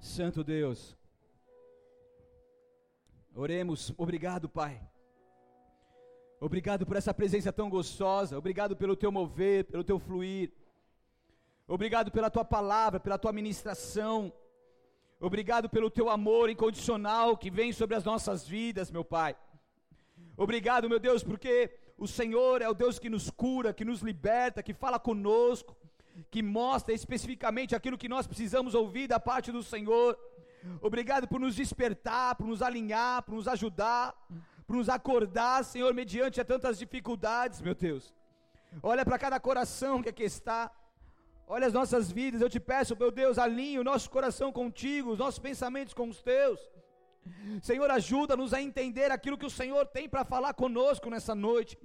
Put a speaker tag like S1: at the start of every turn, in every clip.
S1: Santo Deus. Oremos, obrigado, Pai. Obrigado por essa presença tão gostosa, obrigado pelo teu mover, pelo teu fluir. Obrigado pela tua palavra, pela tua ministração. Obrigado pelo teu amor incondicional que vem sobre as nossas vidas, meu Pai. Obrigado, meu Deus, porque o Senhor é o Deus que nos cura, que nos liberta, que fala conosco, que mostra especificamente aquilo que nós precisamos ouvir da parte do Senhor. Obrigado por nos despertar, por nos alinhar, por nos ajudar, por nos acordar, Senhor, mediante a tantas dificuldades, meu Deus. Olha para cada coração que aqui está. Olha as nossas vidas, eu te peço, meu Deus, alinhe o nosso coração contigo, os nossos pensamentos com os teus. Senhor, ajuda-nos a entender aquilo que o Senhor tem para falar conosco nessa noite.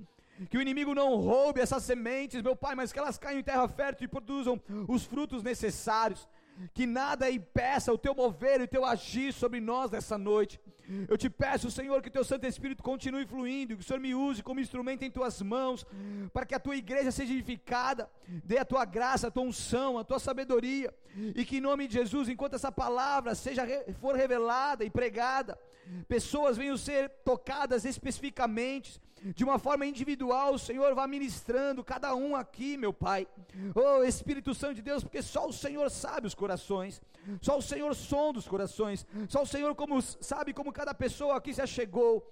S1: Que o inimigo não roube essas sementes, meu Pai, mas que elas caiam em terra fértil e produzam os frutos necessários. Que nada impeça o teu mover e o teu agir sobre nós nessa noite. Eu te peço, Senhor, que o teu Santo Espírito continue fluindo, que o Senhor me use como instrumento em tuas mãos, para que a tua igreja seja edificada, dê a tua graça, a tua unção, a tua sabedoria, e que em nome de Jesus, enquanto essa palavra seja for revelada e pregada, pessoas venham ser tocadas especificamente, de uma forma individual, o Senhor vá ministrando cada um aqui, meu Pai. Oh Espírito Santo de Deus, porque só o Senhor sabe os corações, só o Senhor sonda os corações, só o Senhor como sabe como cada pessoa aqui se achegou.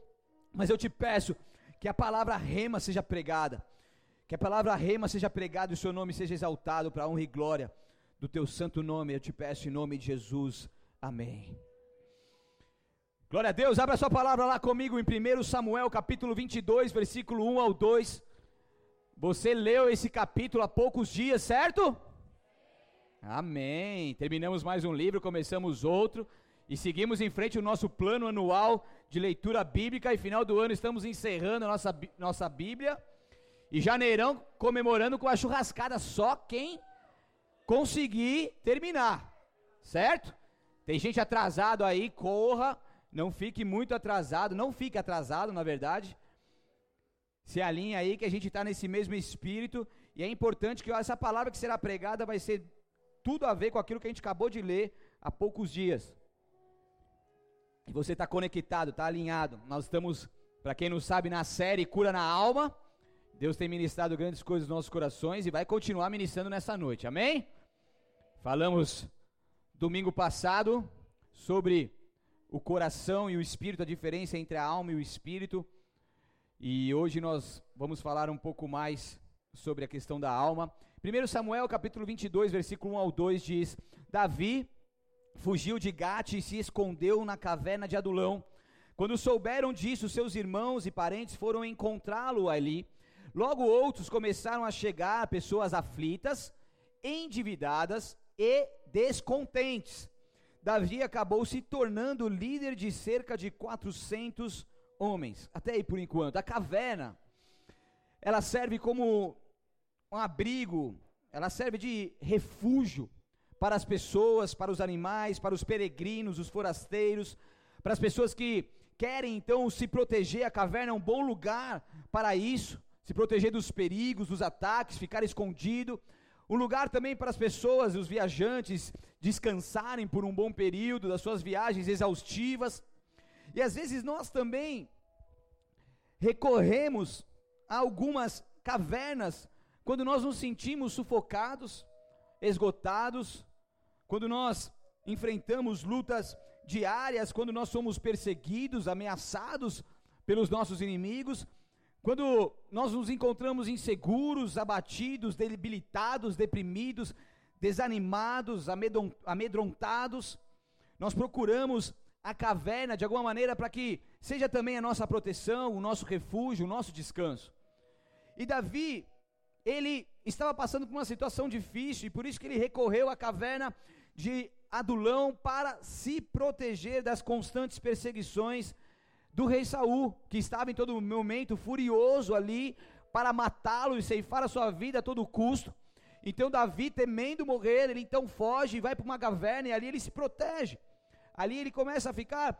S1: Mas eu te peço que a palavra rema seja pregada, que a palavra rema seja pregada e o seu nome seja exaltado para a honra e glória do teu santo nome. Eu te peço em nome de Jesus. Amém. Glória a Deus, abra sua palavra lá comigo em 1 Samuel capítulo 22, versículo 1 ao 2. Você leu esse capítulo há poucos dias, certo? Amém. Terminamos mais um livro, começamos outro e seguimos em frente o nosso plano anual de leitura bíblica e final do ano estamos encerrando a nossa, nossa Bíblia. E janeirão comemorando com a churrascada, só quem conseguir terminar, certo? Tem gente atrasado aí, corra não fique muito atrasado, não fique atrasado, na verdade. Se alinha aí que a gente está nesse mesmo espírito. E é importante que essa palavra que será pregada vai ser tudo a ver com aquilo que a gente acabou de ler há poucos dias. E você está conectado, está alinhado. Nós estamos, para quem não sabe, na série Cura na Alma. Deus tem ministrado grandes coisas nos nossos corações e vai continuar ministrando nessa noite. Amém? Falamos domingo passado sobre o coração e o espírito, a diferença entre a alma e o espírito. E hoje nós vamos falar um pouco mais sobre a questão da alma. 1 Samuel capítulo 22, versículo 1 ao 2 diz: Davi fugiu de Gate e se escondeu na caverna de Adulão. Quando souberam disso, seus irmãos e parentes foram encontrá-lo ali. Logo outros começaram a chegar, pessoas aflitas, endividadas e descontentes. Davi acabou se tornando líder de cerca de 400 homens. Até aí por enquanto. A caverna, ela serve como um abrigo, ela serve de refúgio para as pessoas, para os animais, para os peregrinos, os forasteiros, para as pessoas que querem então se proteger. A caverna é um bom lugar para isso, se proteger dos perigos, dos ataques, ficar escondido. Um lugar também para as pessoas, os viajantes, descansarem por um bom período das suas viagens exaustivas. E às vezes nós também recorremos a algumas cavernas quando nós nos sentimos sufocados, esgotados, quando nós enfrentamos lutas diárias, quando nós somos perseguidos, ameaçados pelos nossos inimigos, quando nós nos encontramos inseguros, abatidos, debilitados, deprimidos, desanimados, amedrontados, nós procuramos a caverna de alguma maneira para que seja também a nossa proteção, o nosso refúgio, o nosso descanso. E Davi, ele estava passando por uma situação difícil e por isso que ele recorreu à caverna de Adulão para se proteger das constantes perseguições do rei Saul, que estava em todo momento furioso ali para matá-lo e ceifar a sua vida a todo custo. Então Davi, temendo morrer, ele então foge e vai para uma caverna e ali ele se protege. Ali ele começa a ficar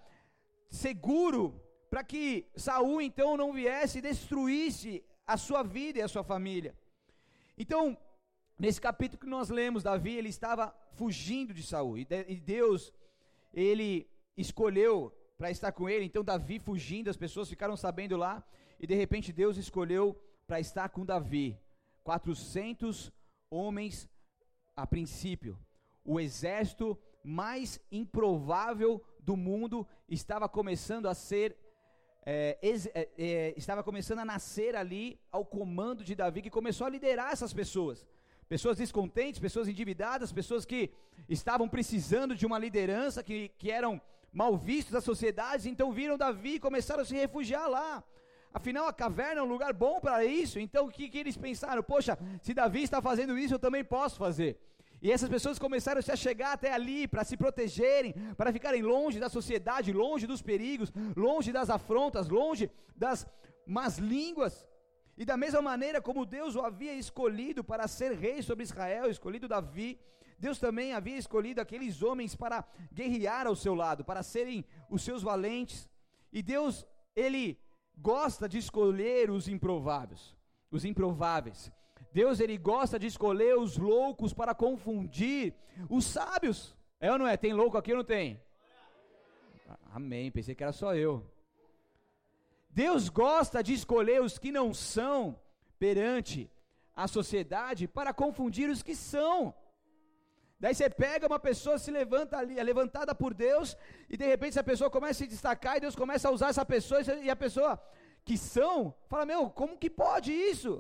S1: seguro para que Saul então não viesse e destruísse a sua vida e a sua família. Então, nesse capítulo que nós lemos, Davi ele estava fugindo de Saul e Deus ele escolheu para estar com ele. Então Davi fugindo, as pessoas ficaram sabendo lá, e de repente Deus escolheu para estar com Davi. 400 homens a princípio. O exército mais improvável do mundo estava começando a ser é, é, é, estava começando a nascer ali ao comando de Davi, que começou a liderar essas pessoas. Pessoas descontentes, pessoas endividadas, pessoas que estavam precisando de uma liderança, que, que eram mal vistos da sociedade, então viram Davi e começaram a se refugiar lá. Afinal, a caverna é um lugar bom para isso. Então, o que, que eles pensaram? Poxa, se Davi está fazendo isso, eu também posso fazer. E essas pessoas começaram a chegar até ali para se protegerem, para ficarem longe da sociedade, longe dos perigos, longe das afrontas, longe das más línguas. E da mesma maneira como Deus o havia escolhido para ser rei sobre Israel, escolhido Davi, Deus também havia escolhido aqueles homens para guerrear ao seu lado, para serem os seus valentes. E Deus, ele gosta de escolher os improváveis, os improváveis. Deus ele gosta de escolher os loucos para confundir os sábios. É ou não é? Tem louco aqui ou não tem? Amém. Pensei que era só eu. Deus gosta de escolher os que não são perante a sociedade para confundir os que são. Daí você pega uma pessoa, se levanta ali, é levantada por Deus, e de repente essa pessoa começa a se destacar, e Deus começa a usar essa pessoa, e a pessoa que são, fala: Meu, como que pode isso?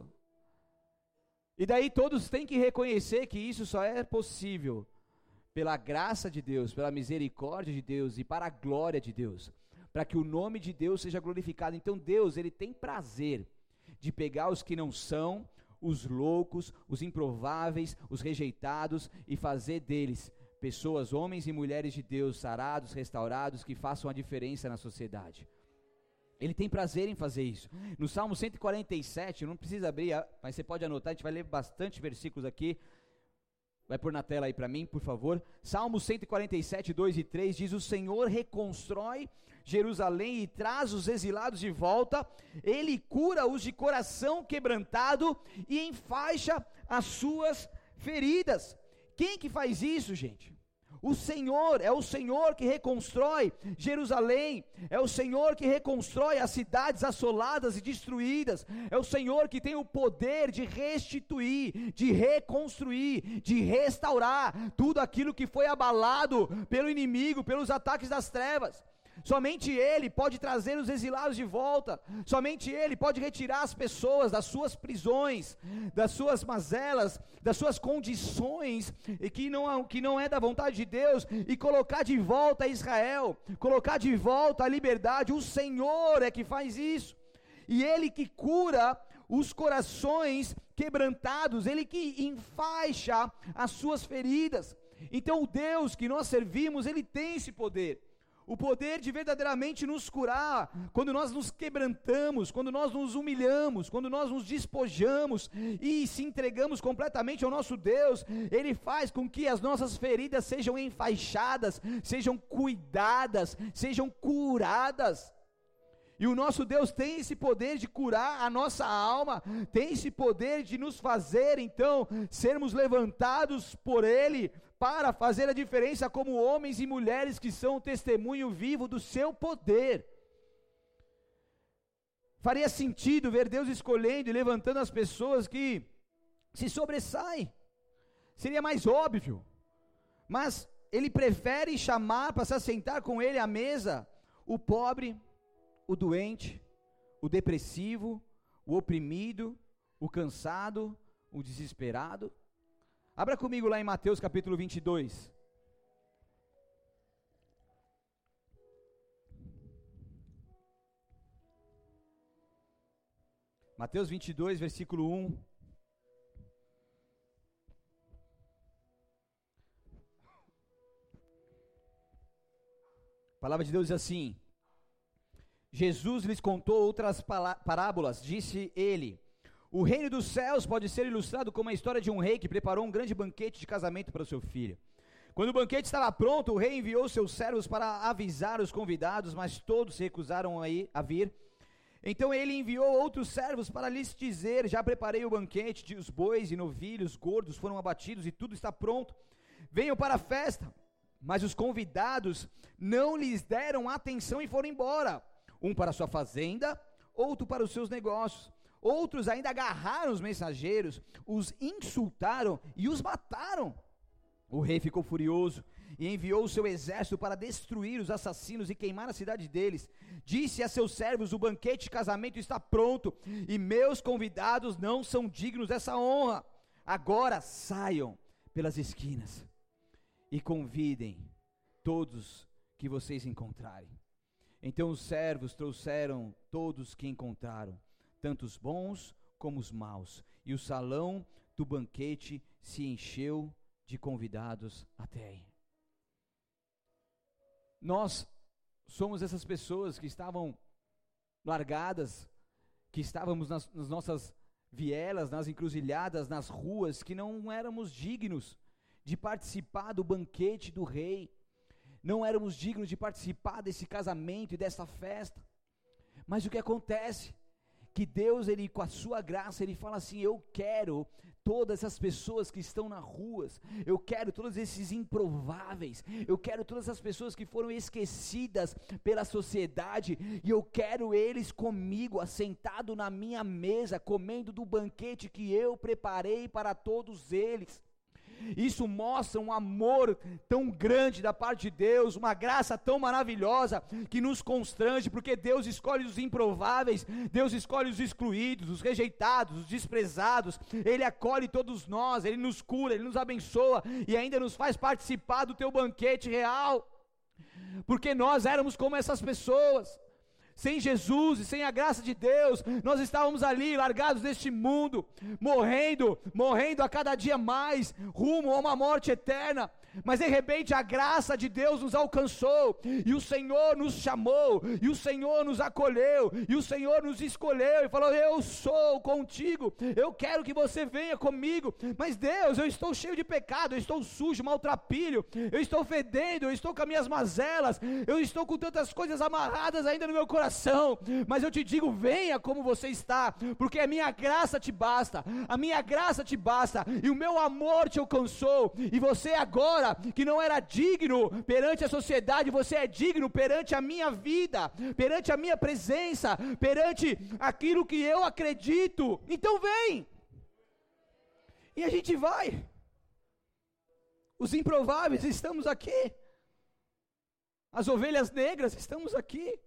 S1: E daí todos têm que reconhecer que isso só é possível pela graça de Deus, pela misericórdia de Deus e para a glória de Deus, para que o nome de Deus seja glorificado. Então Deus, ele tem prazer de pegar os que não são, os loucos, os improváveis, os rejeitados e fazer deles pessoas, homens e mulheres de Deus, sarados, restaurados, que façam a diferença na sociedade. Ele tem prazer em fazer isso. No Salmo 147, não precisa abrir, mas você pode anotar, a gente vai ler bastante versículos aqui. Vai pôr na tela aí para mim, por favor. Salmo 147, 2 e 3 diz: O Senhor reconstrói Jerusalém e traz os exilados de volta, ele cura os de coração quebrantado e enfaixa as suas feridas. Quem que faz isso, gente? O Senhor, é o Senhor que reconstrói Jerusalém, é o Senhor que reconstrói as cidades assoladas e destruídas, é o Senhor que tem o poder de restituir, de reconstruir, de restaurar tudo aquilo que foi abalado pelo inimigo, pelos ataques das trevas. Somente Ele pode trazer os exilados de volta. Somente Ele pode retirar as pessoas das suas prisões, das suas mazelas, das suas condições que não, que não é da vontade de Deus e colocar de volta Israel, colocar de volta a liberdade. O Senhor é que faz isso. E Ele que cura os corações quebrantados, Ele que enfaixa as suas feridas. Então o Deus que nós servimos, Ele tem esse poder o poder de verdadeiramente nos curar, quando nós nos quebrantamos, quando nós nos humilhamos, quando nós nos despojamos e se entregamos completamente ao nosso Deus, Ele faz com que as nossas feridas sejam enfaixadas, sejam cuidadas, sejam curadas. E o nosso Deus tem esse poder de curar a nossa alma, tem esse poder de nos fazer, então, sermos levantados por Ele, para fazer a diferença como homens e mulheres que são testemunho vivo do seu poder. Faria sentido ver Deus escolhendo e levantando as pessoas que se sobressaem. Seria mais óbvio. Mas ele prefere chamar para se assentar com ele à mesa o pobre, o doente, o depressivo, o oprimido, o cansado, o desesperado. Abra comigo lá em Mateus capítulo 22. Mateus 22, versículo 1. A palavra de Deus diz assim: Jesus lhes contou outras parábolas, disse ele: o reino dos céus pode ser ilustrado como a história de um rei que preparou um grande banquete de casamento para o seu filho. Quando o banquete estava pronto, o rei enviou seus servos para avisar os convidados, mas todos se recusaram a, ir, a vir. Então ele enviou outros servos para lhes dizer: Já preparei o banquete, os bois e novilhos gordos foram abatidos e tudo está pronto. Venham para a festa. Mas os convidados não lhes deram atenção e foram embora, um para sua fazenda, outro para os seus negócios. Outros ainda agarraram os mensageiros, os insultaram e os mataram. O rei ficou furioso e enviou o seu exército para destruir os assassinos e queimar a cidade deles. Disse a seus servos: O banquete de casamento está pronto e meus convidados não são dignos dessa honra. Agora saiam pelas esquinas e convidem todos que vocês encontrarem. Então os servos trouxeram todos que encontraram, tanto os bons como os maus, e o salão do banquete se encheu de convidados até aí. Nós somos essas pessoas que estavam largadas, que estávamos nas, nas nossas vielas, nas encruzilhadas, nas ruas, que não éramos dignos de participar do banquete do rei, não éramos dignos de participar desse casamento e dessa festa. Mas o que acontece? Que Deus, ele com a sua graça, ele fala assim: "Eu quero todas essas pessoas que estão nas ruas, eu quero todos esses improváveis, eu quero todas as pessoas que foram esquecidas pela sociedade, e eu quero eles comigo, assentado na minha mesa, comendo do banquete que eu preparei para todos eles. Isso mostra um amor tão grande da parte de Deus, uma graça tão maravilhosa que nos constrange, porque Deus escolhe os improváveis, Deus escolhe os excluídos, os rejeitados, os desprezados. Ele acolhe todos nós, ele nos cura, ele nos abençoa e ainda nos faz participar do teu banquete real. Porque nós éramos como essas pessoas sem Jesus e sem a graça de Deus, nós estávamos ali largados neste mundo, morrendo, morrendo a cada dia mais, rumo a uma morte eterna mas de repente a graça de Deus nos alcançou, e o Senhor nos chamou, e o Senhor nos acolheu, e o Senhor nos escolheu, e falou: Eu sou contigo, eu quero que você venha comigo, mas Deus, eu estou cheio de pecado, eu estou sujo, maltrapilho, eu estou fedendo, eu estou com as minhas mazelas, eu estou com tantas coisas amarradas ainda no meu coração, mas eu te digo: venha como você está, porque a minha graça te basta, a minha graça te basta, e o meu amor te alcançou, e você agora que não era digno perante a sociedade, você é digno perante a minha vida, perante a minha presença, perante aquilo que eu acredito. Então vem. E a gente vai. Os improváveis estamos aqui. As ovelhas negras estamos aqui.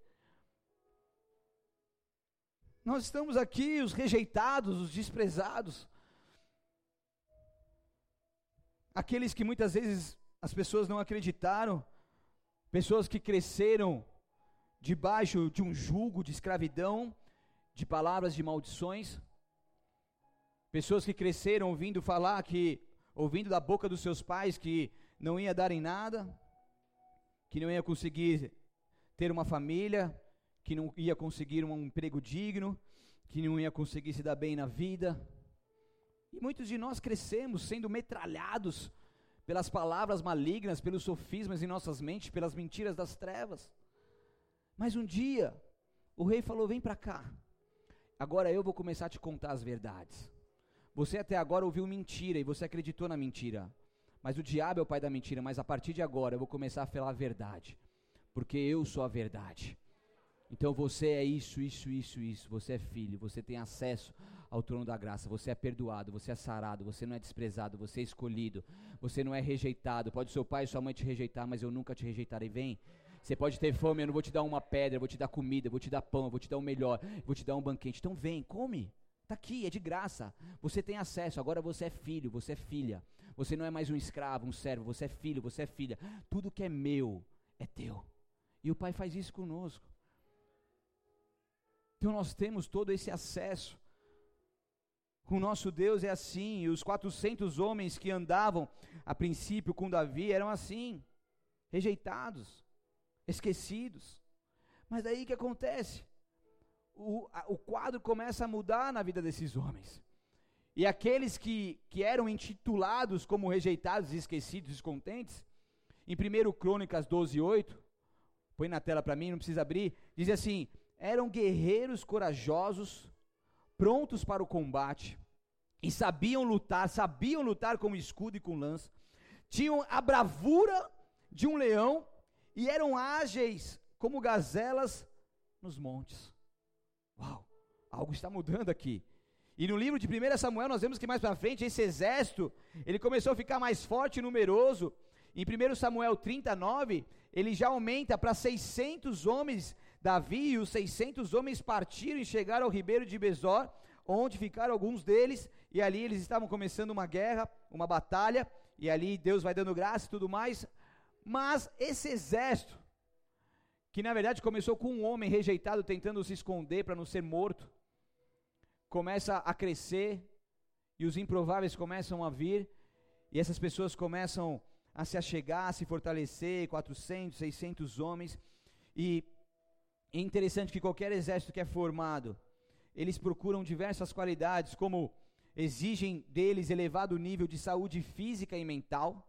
S1: Nós estamos aqui, os rejeitados, os desprezados aqueles que muitas vezes as pessoas não acreditaram, pessoas que cresceram debaixo de um jugo de escravidão, de palavras de maldições, pessoas que cresceram ouvindo falar que, ouvindo da boca dos seus pais que não ia dar em nada, que não ia conseguir ter uma família, que não ia conseguir um emprego digno, que não ia conseguir se dar bem na vida. E muitos de nós crescemos sendo metralhados pelas palavras malignas, pelos sofismas em nossas mentes, pelas mentiras das trevas. Mas um dia, o rei falou: Vem para cá, agora eu vou começar a te contar as verdades. Você até agora ouviu mentira e você acreditou na mentira, mas o diabo é o pai da mentira. Mas a partir de agora eu vou começar a falar a verdade, porque eu sou a verdade. Então você é isso, isso, isso, isso. Você é filho, você tem acesso ao trono da graça. Você é perdoado, você é sarado, você não é desprezado, você é escolhido, você não é rejeitado. Pode seu pai e sua mãe te rejeitar, mas eu nunca te rejeitarei. Vem. Você pode ter fome, eu não vou te dar uma pedra, eu vou te dar comida, eu vou te dar pão, eu vou te dar o melhor, eu vou te dar um banquete. Então vem, come. Está aqui, é de graça. Você tem acesso, agora você é filho, você é filha. Você não é mais um escravo, um servo, você é filho, você é filha. Tudo que é meu é teu. E o Pai faz isso conosco. Então nós temos todo esse acesso. Com nosso Deus é assim, e os 400 homens que andavam a princípio com Davi eram assim, rejeitados, esquecidos. Mas daí o que acontece? O, a, o quadro começa a mudar na vida desses homens. E aqueles que, que eram intitulados como rejeitados, esquecidos, descontentes, em 1 Crônicas 12, 8, põe na tela para mim, não precisa abrir, diz assim: eram guerreiros corajosos, prontos para o combate, e sabiam lutar, sabiam lutar com escudo e com lança, tinham a bravura de um leão e eram ágeis como gazelas nos montes. Uau, algo está mudando aqui. E no livro de 1 Samuel nós vemos que mais para frente esse exército, ele começou a ficar mais forte e numeroso. Em 1 Samuel 39, ele já aumenta para 600 homens. Davi e os 600 homens partiram e chegaram ao ribeiro de Besor, onde ficaram alguns deles, e ali eles estavam começando uma guerra, uma batalha, e ali Deus vai dando graça e tudo mais. Mas esse exército, que na verdade começou com um homem rejeitado tentando se esconder para não ser morto, começa a crescer e os improváveis começam a vir e essas pessoas começam a se achegar, a se fortalecer, 400, 600 homens e é interessante que qualquer exército que é formado, eles procuram diversas qualidades, como exigem deles elevado nível de saúde física e mental,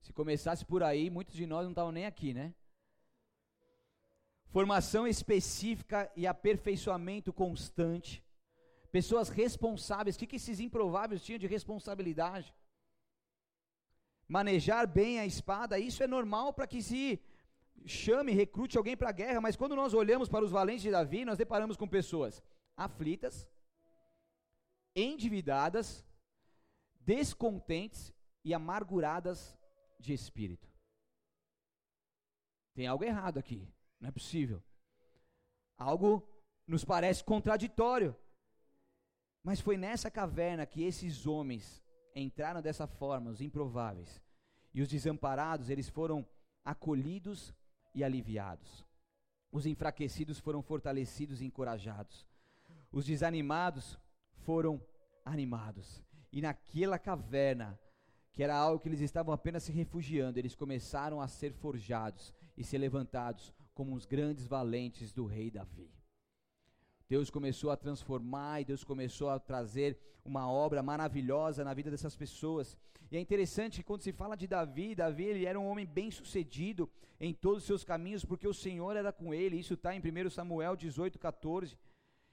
S1: se começasse por aí, muitos de nós não estavam nem aqui, né? Formação específica e aperfeiçoamento constante. Pessoas responsáveis. O que, que esses improváveis tinham de responsabilidade? Manejar bem a espada, isso é normal para que se chame, recrute alguém para a guerra, mas quando nós olhamos para os valentes de Davi, nós deparamos com pessoas aflitas, endividadas, descontentes e amarguradas de espírito. Tem algo errado aqui, não é possível. Algo nos parece contraditório. Mas foi nessa caverna que esses homens entraram dessa forma, os improváveis. E os desamparados, eles foram acolhidos e aliviados. Os enfraquecidos foram fortalecidos e encorajados. Os desanimados foram animados. E naquela caverna, que era algo que eles estavam apenas se refugiando, eles começaram a ser forjados e ser levantados como os grandes valentes do rei Davi. Deus começou a transformar e Deus começou a trazer uma obra maravilhosa na vida dessas pessoas. E é interessante que quando se fala de Davi, Davi ele era um homem bem sucedido em todos os seus caminhos, porque o Senhor era com ele. Isso está em 1 Samuel 18, 14.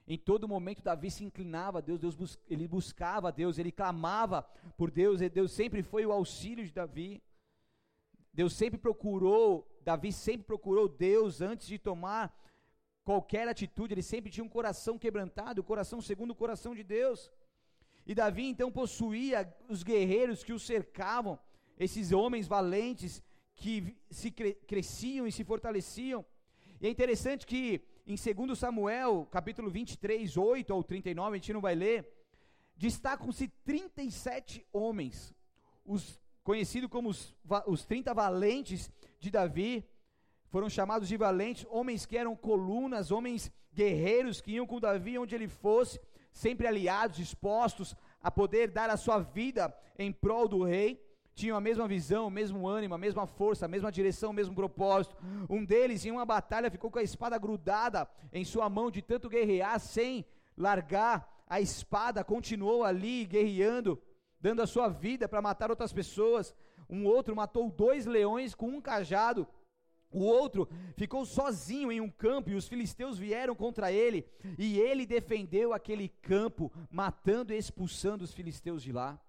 S1: Em todo momento Davi se inclinava a Deus, Deus bus ele buscava a Deus, ele clamava por Deus, e Deus sempre foi o auxílio de Davi. Deus sempre procurou, Davi sempre procurou Deus antes de tomar qualquer atitude, ele sempre tinha um coração quebrantado, o coração segundo o coração de Deus. E Davi então possuía os guerreiros que o cercavam, esses homens valentes que se cre cresciam e se fortaleciam. E é interessante que em 2 Samuel, capítulo 23, 8 ou 39, a gente não vai ler, destacam-se 37 homens, os conhecidos como os, os 30 valentes de Davi, foram chamados de valentes, homens que eram colunas, homens guerreiros que iam com Davi onde ele fosse, sempre aliados, dispostos a poder dar a sua vida em prol do rei tinham a mesma visão, o mesmo ânimo, a mesma força, a mesma direção, o mesmo propósito. Um deles, em uma batalha, ficou com a espada grudada em sua mão de tanto guerrear, sem largar a espada, continuou ali guerreando, dando a sua vida para matar outras pessoas. Um outro matou dois leões com um cajado. O outro ficou sozinho em um campo e os filisteus vieram contra ele, e ele defendeu aquele campo, matando e expulsando os filisteus de lá.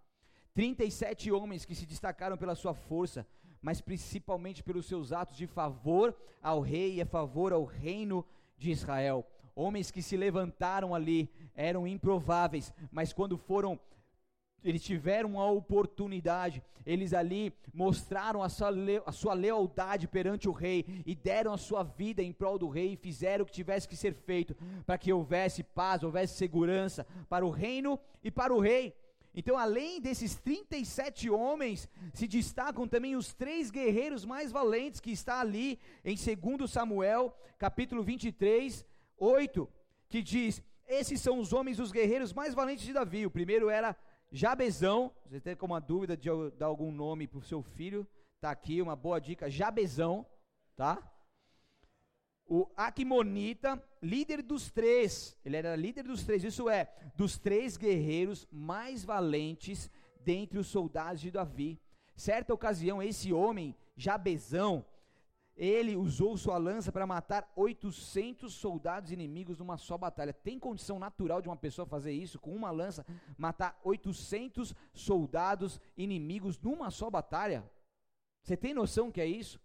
S1: 37 homens que se destacaram pela sua força, mas principalmente pelos seus atos de favor ao rei e a favor ao reino de Israel. Homens que se levantaram ali, eram improváveis, mas quando foram eles tiveram a oportunidade, eles ali mostraram a sua, a sua, lealdade perante o rei e deram a sua vida em prol do rei e fizeram o que tivesse que ser feito para que houvesse paz, houvesse segurança para o reino e para o rei. Então, além desses 37 homens, se destacam também os três guerreiros mais valentes que está ali em 2 Samuel, capítulo 23, 8, que diz: Esses são os homens, os guerreiros mais valentes de Davi. O primeiro era Jabezão. Você tem alguma dúvida de dar algum nome para o seu filho? Está aqui uma boa dica: Jabezão, tá? o Aquimonita, líder dos três, ele era líder dos três, isso é, dos três guerreiros mais valentes dentre os soldados de Davi. Certa ocasião, esse homem, Jabezão, ele usou sua lança para matar 800 soldados inimigos numa só batalha. Tem condição natural de uma pessoa fazer isso, com uma lança, matar 800 soldados inimigos numa só batalha? Você tem noção que é isso?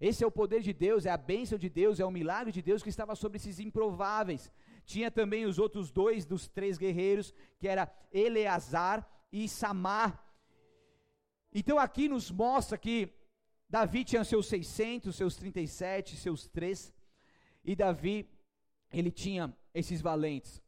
S1: Esse é o poder de Deus, é a bênção de Deus, é o milagre de Deus que estava sobre esses improváveis. Tinha também os outros dois dos três guerreiros, que era Eleazar e Samar. Então aqui nos mostra que Davi tinha seus 600, seus 37, seus três, e Davi, ele tinha esses valentes,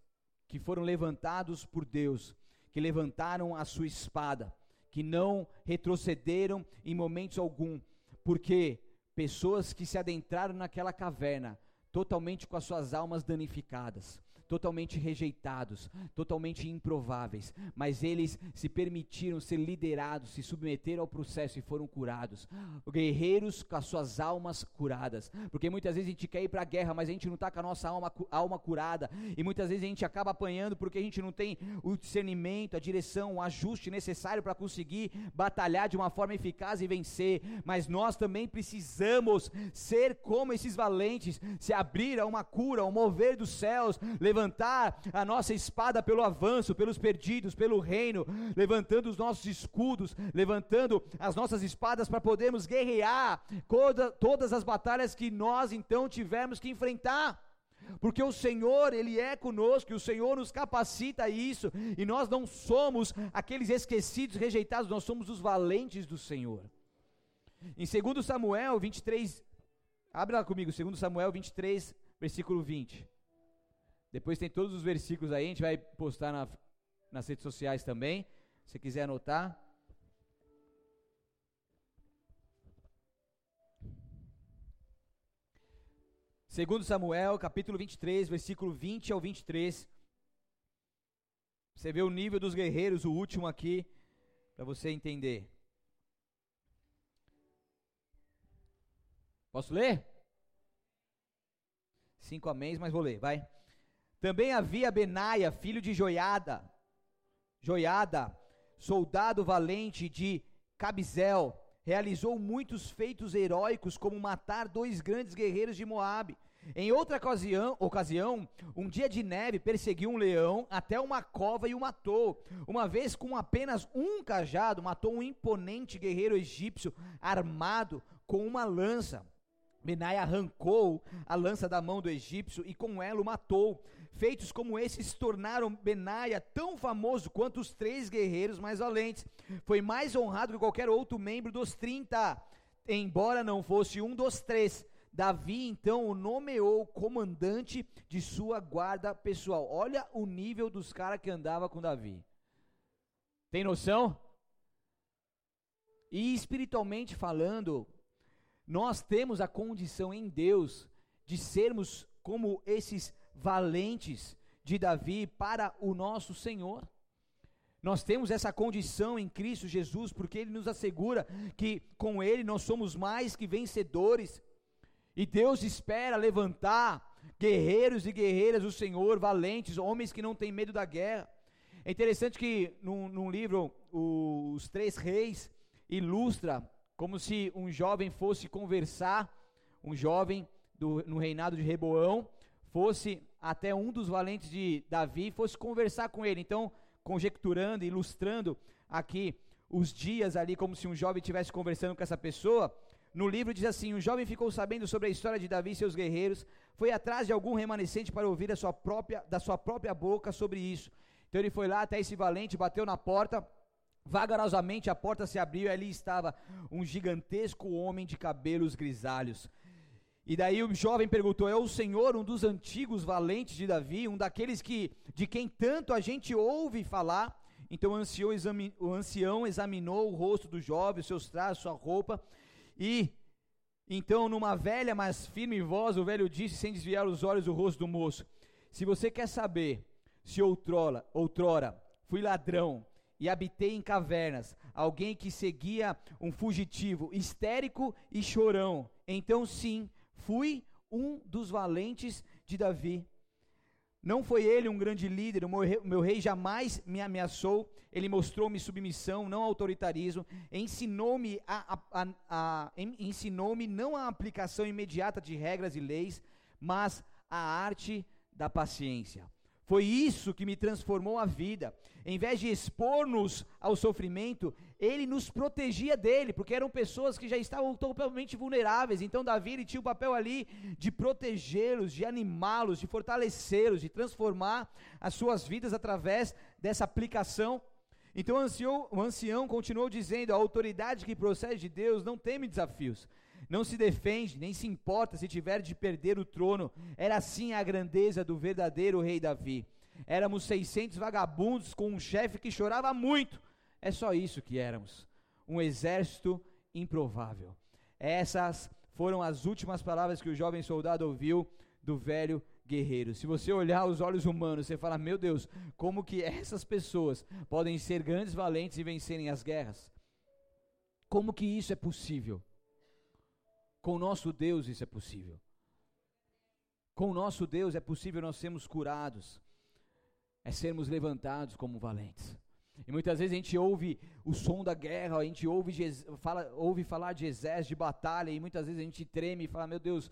S1: que foram levantados por Deus, que levantaram a sua espada, que não retrocederam em momentos algum, porque pessoas que se adentraram naquela caverna, totalmente com as suas almas danificadas, totalmente rejeitados, totalmente improváveis, mas eles se permitiram ser liderados, se submeteram ao processo e foram curados. Guerreiros com as suas almas curadas, porque muitas vezes a gente quer ir para a guerra, mas a gente não está com a nossa alma, alma curada, e muitas vezes a gente acaba apanhando porque a gente não tem o discernimento, a direção, o ajuste necessário para conseguir batalhar de uma forma eficaz e vencer, mas nós também precisamos ser como esses valentes, se abrir a uma cura, ao mover dos céus, levar levantar a nossa espada pelo avanço, pelos perdidos, pelo reino, levantando os nossos escudos, levantando as nossas espadas para podermos guerrear toda, todas as batalhas que nós então tivemos que enfrentar. Porque o Senhor, Ele é conosco, e o Senhor nos capacita a isso, e nós não somos aqueles esquecidos, rejeitados, nós somos os valentes do Senhor. Em 2 Samuel 23, abre lá comigo, 2 Samuel 23, versículo 20. Depois tem todos os versículos aí, a gente vai postar na, nas redes sociais também, se quiser anotar. Segundo Samuel, capítulo 23, versículo 20 ao 23. Você vê o nível dos guerreiros, o último aqui, para você entender. Posso ler? Cinco améns, mas vou ler, vai. Também havia Benaia, filho de Joiada, Joiada, soldado valente de Cabizel, realizou muitos feitos heróicos, como matar dois grandes guerreiros de Moabe. Em outra ocasião, ocasião, um dia de neve perseguiu um leão até uma cova e o matou. Uma vez, com apenas um cajado, matou um imponente guerreiro egípcio armado com uma lança. Benaia arrancou a lança da mão do egípcio e com ela o matou. Feitos como esses se tornaram Benaia tão famoso quanto os três guerreiros mais valentes. Foi mais honrado que qualquer outro membro dos 30, embora não fosse um dos três. Davi então o nomeou comandante de sua guarda pessoal. Olha o nível dos caras que andava com Davi. Tem noção? E espiritualmente falando, nós temos a condição em Deus de sermos como esses valentes de Davi para o nosso Senhor. Nós temos essa condição em Cristo Jesus, porque Ele nos assegura que com Ele nós somos mais que vencedores. E Deus espera levantar guerreiros e guerreiras do Senhor, valentes, homens que não têm medo da guerra. É interessante que num, num livro, Os Três Reis, ilustra como se um jovem fosse conversar, um jovem do, no reinado de Reboão, fosse até um dos valentes de Davi, fosse conversar com ele. Então, conjecturando, ilustrando aqui os dias ali, como se um jovem estivesse conversando com essa pessoa, no livro diz assim: Um jovem ficou sabendo sobre a história de Davi e seus guerreiros, foi atrás de algum remanescente para ouvir sua própria, da sua própria boca sobre isso. Então ele foi lá até esse valente, bateu na porta, vagarosamente a porta se abriu e ali estava um gigantesco homem de cabelos grisalhos. E daí o jovem perguntou: É o Senhor um dos antigos valentes de Davi, um daqueles que de quem tanto a gente ouve falar? Então o ancião, exami, o ancião examinou o rosto do jovem, seus traços, sua roupa, e então, numa velha, mas firme voz, o velho disse, sem desviar os olhos do rosto do moço: Se você quer saber se outrora, outrora fui ladrão e habitei em cavernas, alguém que seguia um fugitivo, histérico e chorão, então sim, Fui um dos valentes de Davi. Não foi ele um grande líder, o meu, rei, meu rei jamais me ameaçou, ele mostrou-me submissão, não autoritarismo, ensinou-me a, a, a ensinou-me não a aplicação imediata de regras e leis, mas a arte da paciência. Foi isso que me transformou a vida. Em vez de expor-nos ao sofrimento, ele nos protegia dele, porque eram pessoas que já estavam totalmente vulneráveis. Então Davi ele tinha o papel ali de protegê-los, de animá-los, de fortalecê-los, de transformar as suas vidas através dessa aplicação. Então o ancião, o ancião continuou dizendo: a autoridade que procede de Deus não teme desafios, não se defende, nem se importa se tiver de perder o trono. Era assim a grandeza do verdadeiro rei Davi. Éramos 600 vagabundos com um chefe que chorava muito é só isso que éramos. Um exército improvável. Essas foram as últimas palavras que o jovem soldado ouviu do velho guerreiro. Se você olhar os olhos humanos, você fala: "Meu Deus, como que essas pessoas podem ser grandes valentes e vencerem as guerras? Como que isso é possível?" Com o nosso Deus isso é possível. Com o nosso Deus é possível nós sermos curados, é sermos levantados como valentes. E muitas vezes a gente ouve o som da guerra, a gente ouve, fala, ouve falar de exército, de batalha, e muitas vezes a gente treme e fala: Meu Deus,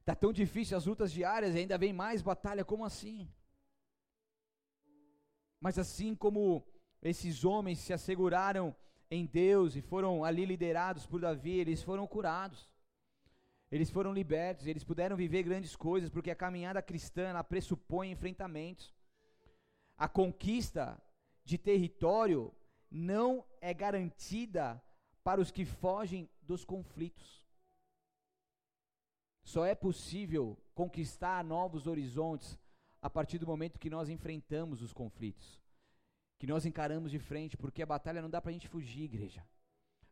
S1: está tão difícil as lutas diárias, e ainda vem mais batalha, como assim? Mas assim como esses homens se asseguraram em Deus e foram ali liderados por Davi, eles foram curados. Eles foram libertos, eles puderam viver grandes coisas, porque a caminhada cristã ela pressupõe enfrentamentos. A conquista de território não é garantida para os que fogem dos conflitos. Só é possível conquistar novos horizontes a partir do momento que nós enfrentamos os conflitos, que nós encaramos de frente, porque a batalha não dá para a gente fugir, igreja.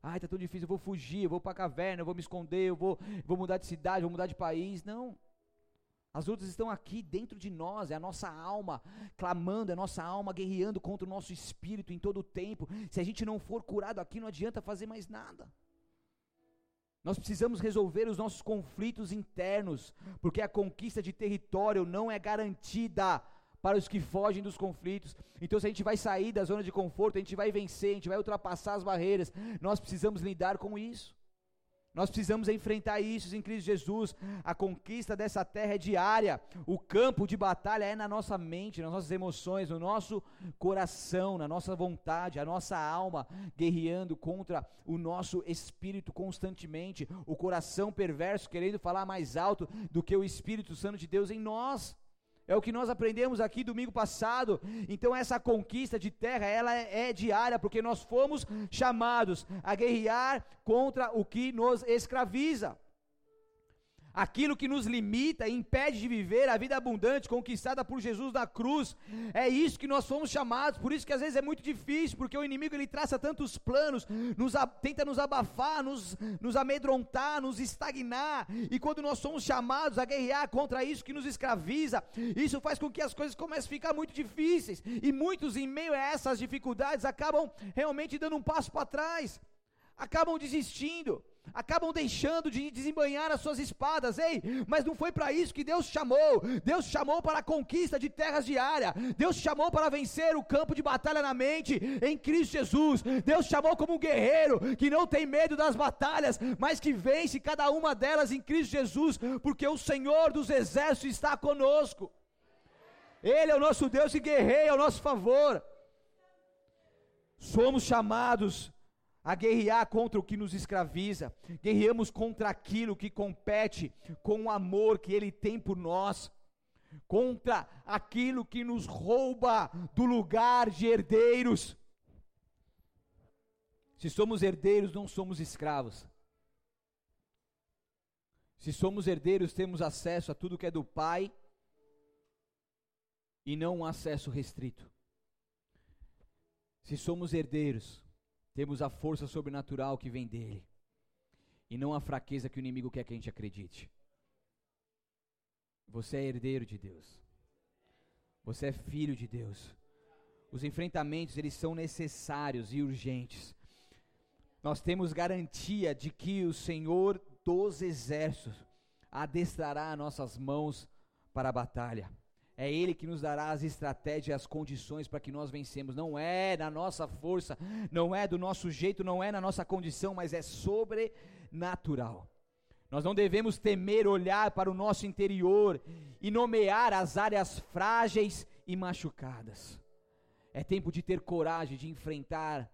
S1: Ai, tá tão difícil, eu vou fugir, eu vou para a caverna, eu vou me esconder, eu vou, vou mudar de cidade, vou mudar de país. Não. As lutas estão aqui dentro de nós, é a nossa alma clamando, é a nossa alma guerreando contra o nosso espírito em todo o tempo. Se a gente não for curado aqui, não adianta fazer mais nada. Nós precisamos resolver os nossos conflitos internos, porque a conquista de território não é garantida para os que fogem dos conflitos. Então, se a gente vai sair da zona de conforto, a gente vai vencer, a gente vai ultrapassar as barreiras, nós precisamos lidar com isso. Nós precisamos enfrentar isso em Cristo Jesus. A conquista dessa terra é diária. O campo de batalha é na nossa mente, nas nossas emoções, no nosso coração, na nossa vontade, a nossa alma guerreando contra o nosso espírito constantemente. O coração perverso querendo falar mais alto do que o Espírito Santo de Deus em nós. É o que nós aprendemos aqui domingo passado. Então essa conquista de terra, ela é, é diária, porque nós fomos chamados a guerrear contra o que nos escraviza aquilo que nos limita e impede de viver a vida abundante conquistada por Jesus na cruz. É isso que nós fomos chamados, por isso que às vezes é muito difícil, porque o inimigo ele traça tantos planos, nos, tenta nos abafar, nos, nos amedrontar, nos estagnar, e quando nós somos chamados a guerrear contra isso que nos escraviza, isso faz com que as coisas comecem a ficar muito difíceis, e muitos em meio a essas dificuldades acabam realmente dando um passo para trás, acabam desistindo acabam deixando de desembanhar as suas espadas, ei, mas não foi para isso que Deus chamou, Deus chamou para a conquista de terras diária, Deus chamou para vencer o campo de batalha na mente, em Cristo Jesus, Deus chamou como um guerreiro, que não tem medo das batalhas, mas que vence cada uma delas em Cristo Jesus, porque o Senhor dos exércitos está conosco, Ele é o nosso Deus e guerreia ao nosso favor, somos chamados a guerrear contra o que nos escraviza, guerreamos contra aquilo que compete com o amor que Ele tem por nós, contra aquilo que nos rouba do lugar de herdeiros. Se somos herdeiros, não somos escravos. Se somos herdeiros, temos acesso a tudo que é do Pai e não um acesso restrito. Se somos herdeiros, temos a força sobrenatural que vem dele. E não a fraqueza que o inimigo quer que a gente acredite. Você é herdeiro de Deus. Você é filho de Deus. Os enfrentamentos, eles são necessários e urgentes. Nós temos garantia de que o Senhor dos exércitos adestrará nossas mãos para a batalha. É Ele que nos dará as estratégias, as condições para que nós vencemos. Não é na nossa força, não é do nosso jeito, não é na nossa condição, mas é sobrenatural. Nós não devemos temer olhar para o nosso interior e nomear as áreas frágeis e machucadas. É tempo de ter coragem de enfrentar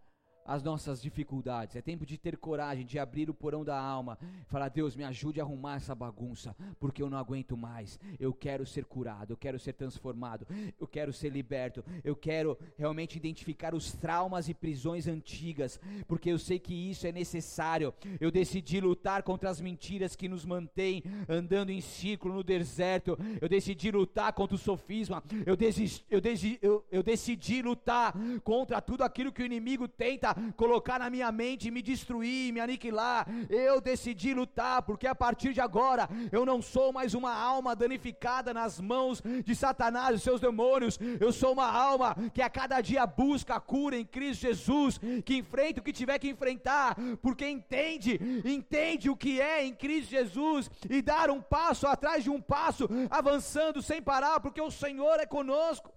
S1: as nossas dificuldades, é tempo de ter coragem de abrir o porão da alma, falar: Deus, me ajude a arrumar essa bagunça, porque eu não aguento mais. Eu quero ser curado, eu quero ser transformado, eu quero ser liberto, eu quero realmente identificar os traumas e prisões antigas, porque eu sei que isso é necessário. Eu decidi lutar contra as mentiras que nos mantêm andando em círculo no deserto, eu decidi lutar contra o sofisma, eu, desisti, eu, desi, eu, eu decidi lutar contra tudo aquilo que o inimigo tenta colocar na minha mente, me destruir, me aniquilar. Eu decidi lutar, porque a partir de agora eu não sou mais uma alma danificada nas mãos de Satanás e seus demônios. Eu sou uma alma que a cada dia busca a cura em Cristo Jesus, que enfrenta o que tiver que enfrentar, porque entende, entende o que é em Cristo Jesus e dar um passo atrás de um passo, avançando sem parar, porque o Senhor é conosco.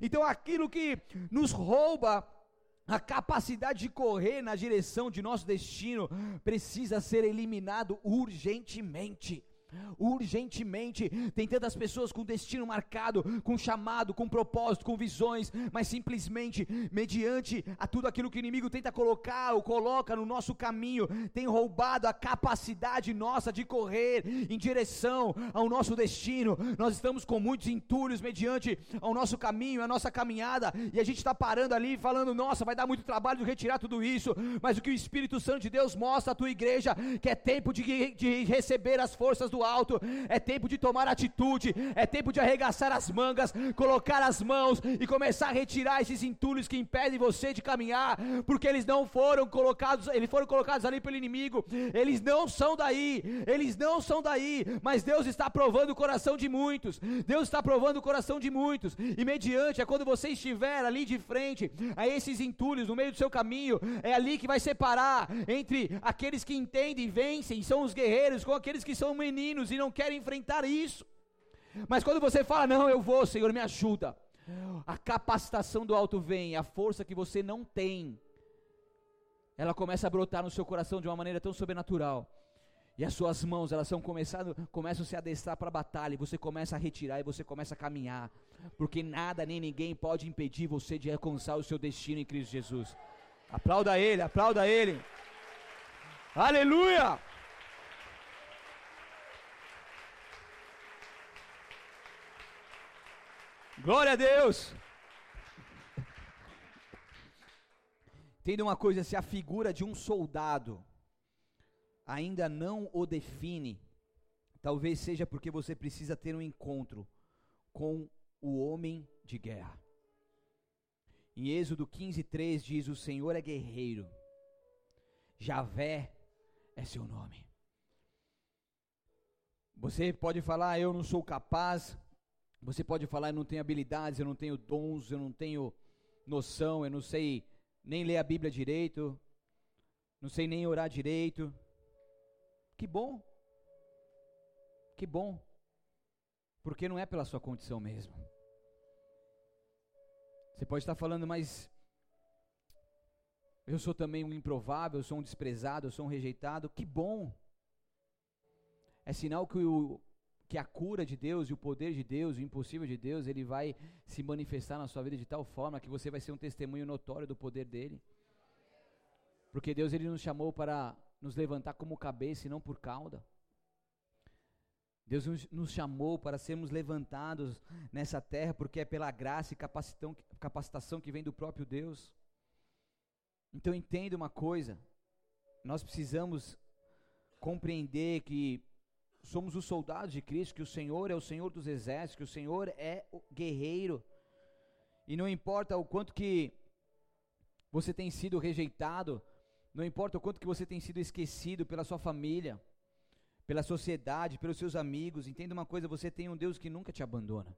S1: Então aquilo que nos rouba a capacidade de correr na direção de nosso destino precisa ser eliminado urgentemente urgentemente. Tem tantas pessoas com destino marcado, com chamado, com propósito, com visões, mas simplesmente, mediante a tudo aquilo que o inimigo tenta colocar ou coloca no nosso caminho, tem roubado a capacidade nossa de correr em direção ao nosso destino. Nós estamos com muitos entulhos mediante ao nosso caminho, a nossa caminhada, e a gente está parando ali falando: nossa, vai dar muito trabalho retirar tudo isso, mas o que o Espírito Santo de Deus mostra à tua igreja, que é tempo de, de receber as forças do alto, é tempo de tomar atitude, é tempo de arregaçar as mangas, colocar as mãos e começar a retirar esses entulhos que impedem você de caminhar, porque eles não foram colocados, eles foram colocados ali pelo inimigo, eles não são daí, eles não são daí, mas Deus está provando o coração de muitos, Deus está provando o coração de muitos, e mediante, é quando você estiver ali de frente a esses entulhos no meio do seu caminho, é ali que vai separar entre aqueles que entendem e vencem, são os guerreiros, com aqueles que são meninos e não querem enfrentar isso. Mas quando você fala, não, eu vou, Senhor, me ajuda. A capacitação do alto vem, a força que você não tem, ela começa a brotar no seu coração de uma maneira tão sobrenatural. E as suas mãos, elas são começando, começam a se adestrar para a batalha, e você começa a retirar e você começa a caminhar, porque nada nem ninguém pode impedir você de alcançar o seu destino em Cristo Jesus. Aplauda ele, aplauda ele. Aleluia! Glória a Deus! Entenda uma coisa: se a figura de um soldado ainda não o define, talvez seja porque você precisa ter um encontro com o homem de guerra. Em Êxodo 15:3 diz: O Senhor é guerreiro, Javé é seu nome. Você pode falar, ah, eu não sou capaz, você pode falar, eu não tenho habilidades, eu não tenho dons, eu não tenho noção, eu não sei nem ler a Bíblia direito, não sei nem orar direito. Que bom. Que bom. Porque não é pela sua condição mesmo. Você pode estar falando, mas eu sou também um improvável, eu sou um desprezado, eu sou um rejeitado. Que bom. É sinal que o, que a cura de Deus e o poder de Deus, o impossível de Deus, ele vai se manifestar na sua vida de tal forma que você vai ser um testemunho notório do poder dele. Porque Deus ele nos chamou para nos levantar como cabeça e não por cauda. Deus nos chamou para sermos levantados nessa terra porque é pela graça e capacitação que vem do próprio Deus. Então entenda uma coisa, nós precisamos compreender que somos os soldados de Cristo, que o Senhor é o Senhor dos exércitos, que o Senhor é o guerreiro. E não importa o quanto que você tem sido rejeitado, não importa o quanto que você tem sido esquecido pela sua família, pela sociedade, pelos seus amigos, entenda uma coisa, você tem um Deus que nunca te abandona.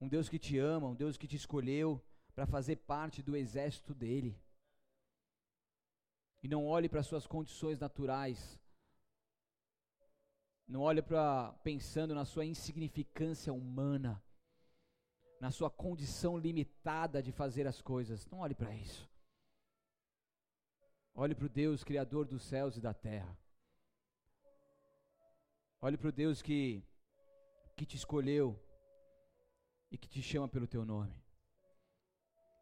S1: Um Deus que te ama, um Deus que te escolheu para fazer parte do exército dele. E não olhe para suas condições naturais, não olha para pensando na sua insignificância humana, na sua condição limitada de fazer as coisas. Não olhe para isso. Olhe para o Deus criador dos céus e da terra. Olhe para o Deus que que te escolheu e que te chama pelo teu nome.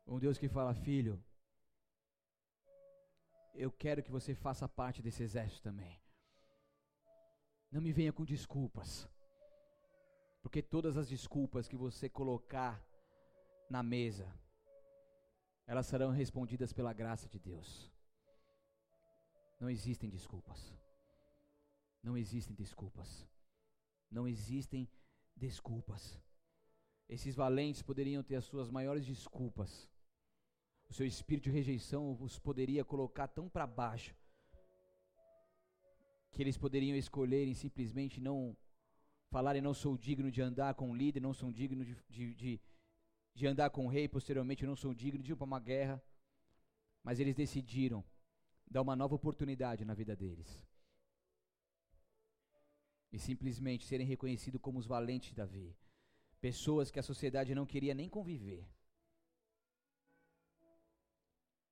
S1: Um Deus que fala, filho, eu quero que você faça parte desse exército também. Não me venha com desculpas. Porque todas as desculpas que você colocar na mesa, elas serão respondidas pela graça de Deus. Não existem desculpas. Não existem desculpas. Não existem desculpas. Esses valentes poderiam ter as suas maiores desculpas. O seu espírito de rejeição os poderia colocar tão para baixo que eles poderiam escolherem simplesmente não falarem não sou digno de andar com o líder, não sou digno de, de, de, de andar com o rei, posteriormente não sou digno de ir para uma guerra. Mas eles decidiram dar uma nova oportunidade na vida deles. E simplesmente serem reconhecidos como os valentes de Davi. Pessoas que a sociedade não queria nem conviver.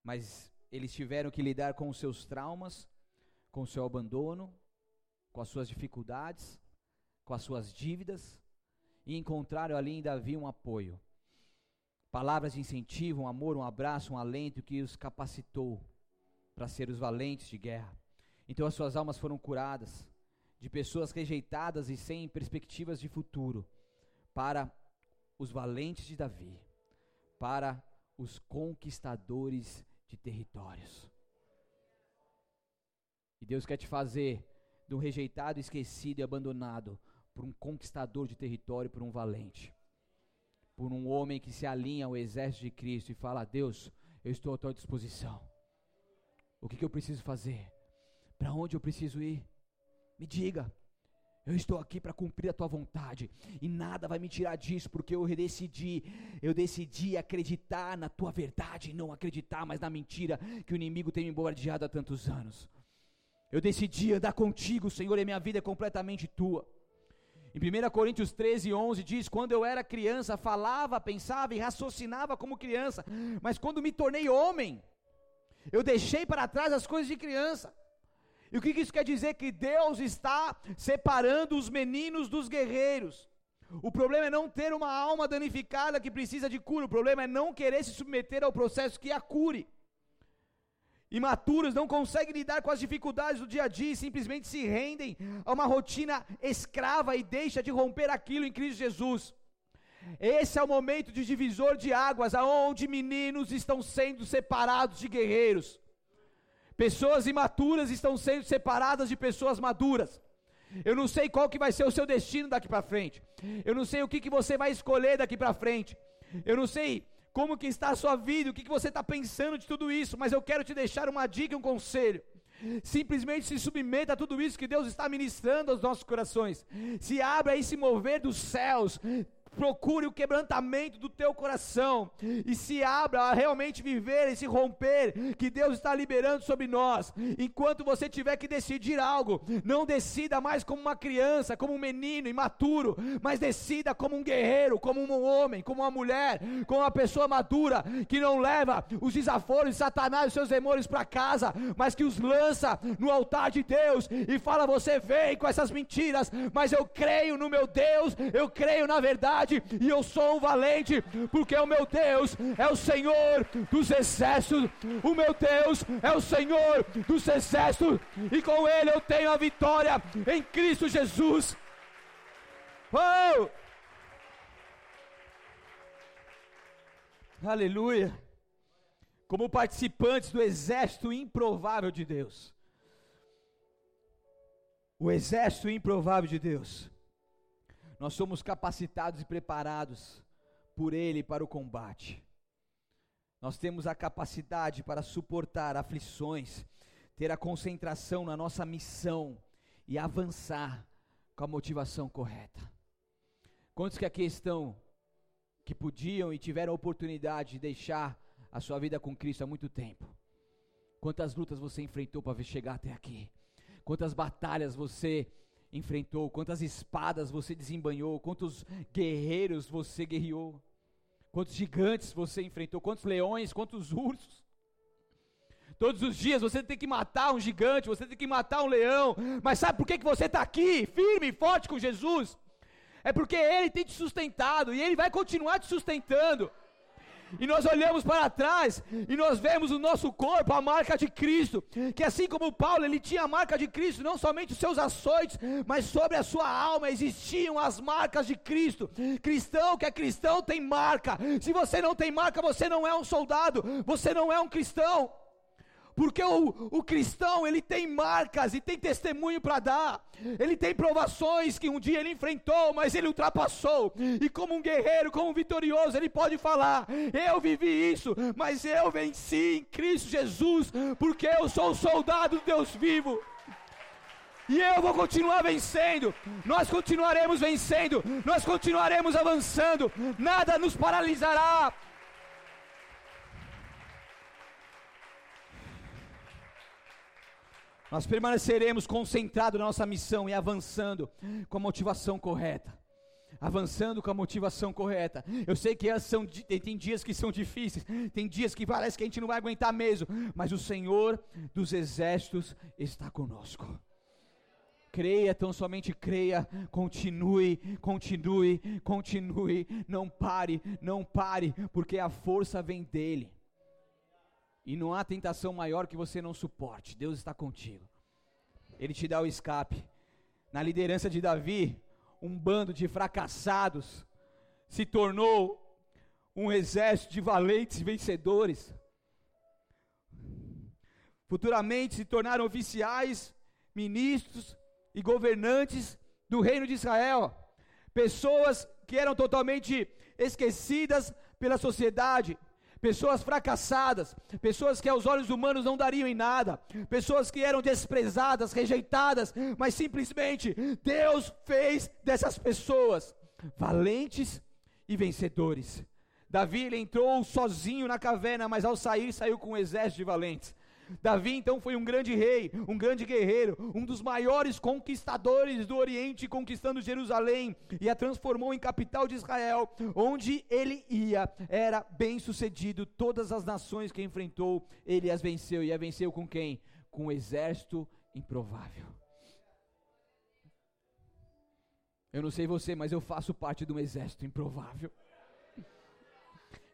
S1: Mas eles tiveram que lidar com os seus traumas, com o seu abandono, com as suas dificuldades, com as suas dívidas, e encontraram ali em Davi um apoio. Palavras de incentivo, um amor, um abraço, um alento que os capacitou para ser os valentes de guerra. Então as suas almas foram curadas de pessoas rejeitadas e sem perspectivas de futuro para os valentes de Davi, para os conquistadores de territórios. E Deus quer te fazer um rejeitado, esquecido e abandonado por um conquistador de território, por um valente. Por um homem que se alinha ao exército de Cristo e fala: Deus, eu estou à tua disposição. O que, que eu preciso fazer? Para onde eu preciso ir? Me diga. Eu estou aqui para cumprir a tua vontade e nada vai me tirar disso, porque eu decidi, eu decidi acreditar na tua verdade e não acreditar mais na mentira que o inimigo tem me bombardeado há tantos anos. Eu decidi andar contigo, Senhor, e minha vida é completamente tua. Em 1 Coríntios 13, 11 diz: Quando eu era criança, falava, pensava e raciocinava como criança, mas quando me tornei homem, eu deixei para trás as coisas de criança. E o que isso quer dizer? Que Deus está separando os meninos dos guerreiros. O problema é não ter uma alma danificada que precisa de cura. O problema é não querer se submeter ao processo que a cure. Imaturos não conseguem lidar com as dificuldades do dia a dia e simplesmente se rendem a uma rotina escrava e deixa de romper aquilo em Cristo Jesus. Esse é o momento de divisor de águas, aonde meninos estão sendo separados de guerreiros. Pessoas imaturas estão sendo separadas de pessoas maduras. Eu não sei qual que vai ser o seu destino daqui para frente. Eu não sei o que, que você vai escolher daqui para frente. Eu não sei como que está a sua vida, o que, que você está pensando de tudo isso, mas eu quero te deixar uma dica, um conselho. Simplesmente se submeta a tudo isso que Deus está ministrando aos nossos corações. Se abra a esse mover dos céus procure o quebrantamento do teu coração e se abra a realmente viver esse romper que Deus está liberando sobre nós. Enquanto você tiver que decidir algo, não decida mais como uma criança, como um menino imaturo, mas decida como um guerreiro, como um homem, como uma mulher, como uma pessoa madura que não leva os desaforos de Satanás e seus demônios para casa, mas que os lança no altar de Deus e fala: Você vem com essas mentiras, mas eu creio no meu Deus, eu creio na verdade verdade e eu sou um valente, porque o meu Deus é o Senhor dos exércitos, o meu Deus é o Senhor dos exércitos, e com Ele eu tenho a vitória em Cristo Jesus. Oh! Aleluia! Como participantes do exército improvável de Deus. O exército improvável de Deus. Nós somos capacitados e preparados por Ele para o combate. Nós temos a capacidade para suportar aflições, ter a concentração na nossa missão e avançar com a motivação correta. Quantos que aqui estão que podiam e tiveram a oportunidade de deixar a sua vida com Cristo há muito tempo? Quantas lutas você enfrentou para chegar até aqui? Quantas batalhas você enfrentou, quantas espadas você desembanhou, quantos guerreiros você guerreou, quantos gigantes você enfrentou, quantos leões, quantos ursos. Todos os dias você tem que matar um gigante, você tem que matar um leão, mas sabe por que, que você está aqui, firme e forte com Jesus? É porque Ele tem te sustentado e Ele vai continuar te sustentando. E nós olhamos para trás e nós vemos o nosso corpo, a marca de Cristo, que assim como Paulo, ele tinha a marca de Cristo, não somente os seus açoites, mas sobre a sua alma existiam as marcas de Cristo. Cristão que é cristão tem marca. Se você não tem marca, você não é um soldado, você não é um cristão. Porque o, o cristão, ele tem marcas e tem testemunho para dar. Ele tem provações que um dia ele enfrentou, mas ele ultrapassou. E como um guerreiro, como um vitorioso, ele pode falar: Eu vivi isso, mas eu venci em Cristo Jesus, porque eu sou o soldado de Deus vivo. E eu vou continuar vencendo. Nós continuaremos vencendo. Nós continuaremos avançando. Nada nos paralisará. Nós permaneceremos concentrados na nossa missão e avançando com a motivação correta. Avançando com a motivação correta. Eu sei que são, tem dias que são difíceis, tem dias que parece que a gente não vai aguentar mesmo, mas o Senhor dos exércitos está conosco creia, tão somente creia, continue, continue, continue, não pare, não pare, porque a força vem dele. E não há tentação maior que você não suporte. Deus está contigo. Ele te dá o escape. Na liderança de Davi, um bando de fracassados se tornou um exército de valentes vencedores. Futuramente se tornaram oficiais, ministros e governantes do reino de Israel. Pessoas que eram totalmente esquecidas pela sociedade, pessoas fracassadas, pessoas que aos olhos humanos não dariam em nada, pessoas que eram desprezadas, rejeitadas, mas simplesmente Deus fez dessas pessoas valentes e vencedores. Davi entrou sozinho na caverna, mas ao sair saiu com um exército de valentes. Davi então foi um grande rei, um grande guerreiro, um dos maiores conquistadores do Oriente, conquistando Jerusalém e a transformou em capital de Israel. Onde ele ia, era bem sucedido. Todas as nações que enfrentou, ele as venceu. E a venceu com quem? Com um exército improvável. Eu não sei você, mas eu faço parte de um exército improvável.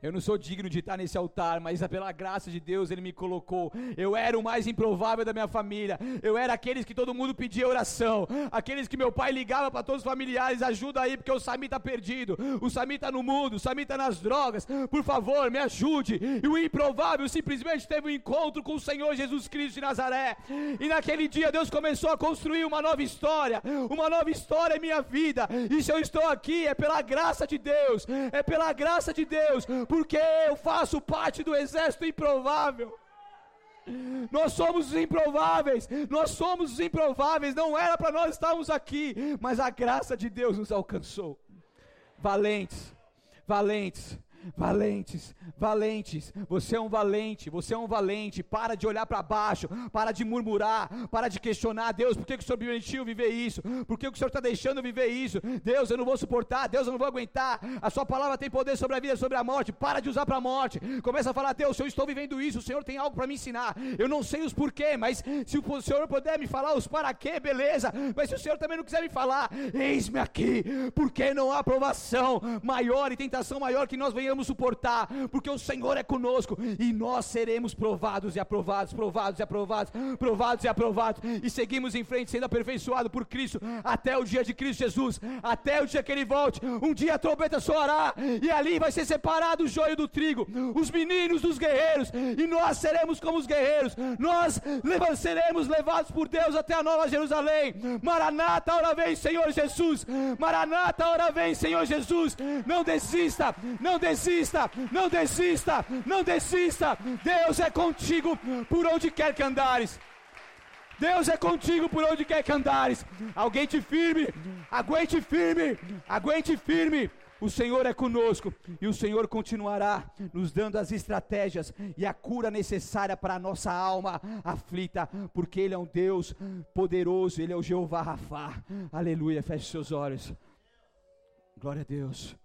S1: Eu não sou digno de estar nesse altar, mas pela graça de Deus Ele me colocou. Eu era o mais improvável da minha família. Eu era aqueles que todo mundo pedia oração. Aqueles que meu pai ligava para todos os familiares: ajuda aí, porque o Sami está perdido. O Sami está no mundo, o Sami está nas drogas. Por favor, me ajude. E o improvável simplesmente teve um encontro com o Senhor Jesus Cristo de Nazaré. E naquele dia Deus começou a construir uma nova história. Uma nova história em minha vida. E se eu estou aqui, é pela graça de Deus. É pela graça de Deus porque eu faço parte do exército improvável. Nós somos os improváveis, nós somos os improváveis, não era para nós estarmos aqui, mas a graça de Deus nos alcançou. Valentes, valentes, Valentes, valentes, você é um valente, você é um valente. Para de olhar para baixo, para de murmurar, para de questionar. Deus, por que, que o Senhor permitiu viver isso? Por que, que o Senhor está deixando viver isso? Deus, eu não vou suportar, Deus, eu não vou aguentar. A Sua palavra tem poder sobre a vida, sobre a morte. Para de usar para a morte. Começa a falar, Deus, eu estou vivendo isso, o Senhor tem algo para me ensinar. Eu não sei os porquê, mas se o Senhor puder me falar os para quê, beleza. Mas se o Senhor também não quiser me falar, eis-me aqui, porque não há aprovação maior e tentação maior que nós venhamos venhamos suportar, porque o Senhor é conosco e nós seremos provados e aprovados, provados e aprovados, provados e aprovados, e seguimos em frente sendo aperfeiçoados por Cristo até o dia de Cristo Jesus, até o dia que Ele volte. Um dia a trombeta soará e ali vai ser separado o joio do trigo, os meninos dos guerreiros, e nós seremos como os guerreiros, nós seremos levados por Deus até a nova Jerusalém. Maranata, hora vem, Senhor Jesus. Maranata, hora vem, Senhor Jesus. Não desista, não desista desista, não desista, não desista. Deus é contigo por onde quer que andares. Deus é contigo por onde quer que andares. Aguente firme, aguente firme, aguente firme. O Senhor é conosco e o Senhor continuará nos dando as estratégias e a cura necessária para a nossa alma aflita, porque Ele é um Deus poderoso, Ele é o Jeová Rafá. Aleluia. Feche seus olhos. Glória a Deus.